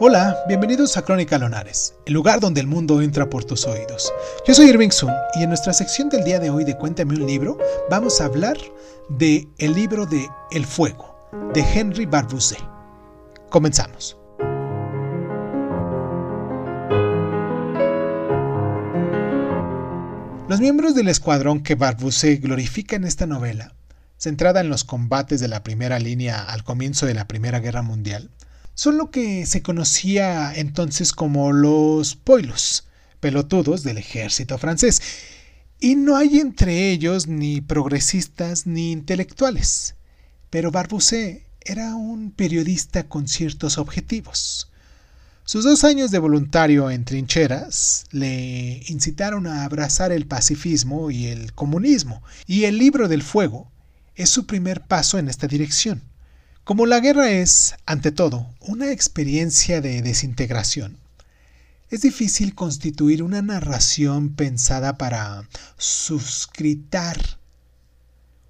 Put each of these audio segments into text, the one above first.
Hola, bienvenidos a Crónica Lonares, el lugar donde el mundo entra por tus oídos. Yo soy Irving Sun y en nuestra sección del día de hoy de Cuéntame un libro vamos a hablar de el libro de El Fuego, de Henry Barbusé. Comenzamos. Los miembros del escuadrón que Barbusé glorifica en esta novela, centrada en los combates de la primera línea al comienzo de la Primera Guerra Mundial, son lo que se conocía entonces como los poilos, pelotudos del ejército francés, y no hay entre ellos ni progresistas ni intelectuales. Pero Barbusé era un periodista con ciertos objetivos. Sus dos años de voluntario en trincheras le incitaron a abrazar el pacifismo y el comunismo, y el libro del fuego es su primer paso en esta dirección. Como la guerra es, ante todo, una experiencia de desintegración, es difícil constituir una narración pensada para suscritar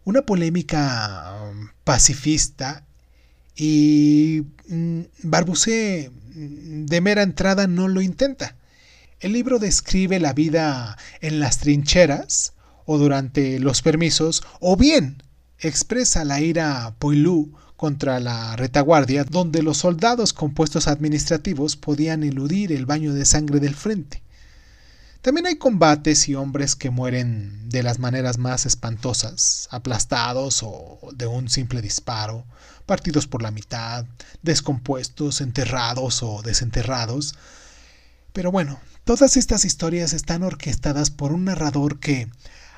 una polémica um, pacifista y mm, Barbusé mm, de mera entrada no lo intenta. El libro describe la vida en las trincheras o durante los permisos o bien expresa la ira Poilú contra la retaguardia, donde los soldados con puestos administrativos podían eludir el baño de sangre del frente. También hay combates y hombres que mueren de las maneras más espantosas, aplastados o de un simple disparo, partidos por la mitad, descompuestos, enterrados o desenterrados. Pero bueno, todas estas historias están orquestadas por un narrador que,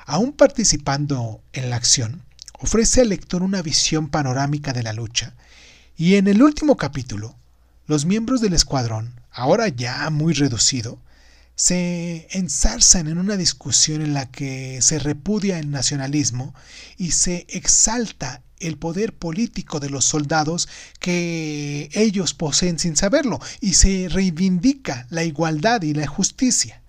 aun participando en la acción, ofrece al lector una visión panorámica de la lucha, y en el último capítulo, los miembros del escuadrón, ahora ya muy reducido, se ensarzan en una discusión en la que se repudia el nacionalismo y se exalta el poder político de los soldados que ellos poseen sin saberlo y se reivindica la igualdad y la justicia.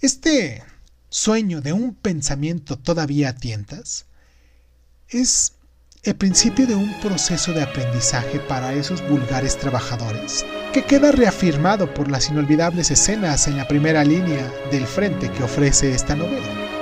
Este sueño de un pensamiento todavía a tientas es el principio de un proceso de aprendizaje para esos vulgares trabajadores, que queda reafirmado por las inolvidables escenas en la primera línea del frente que ofrece esta novela.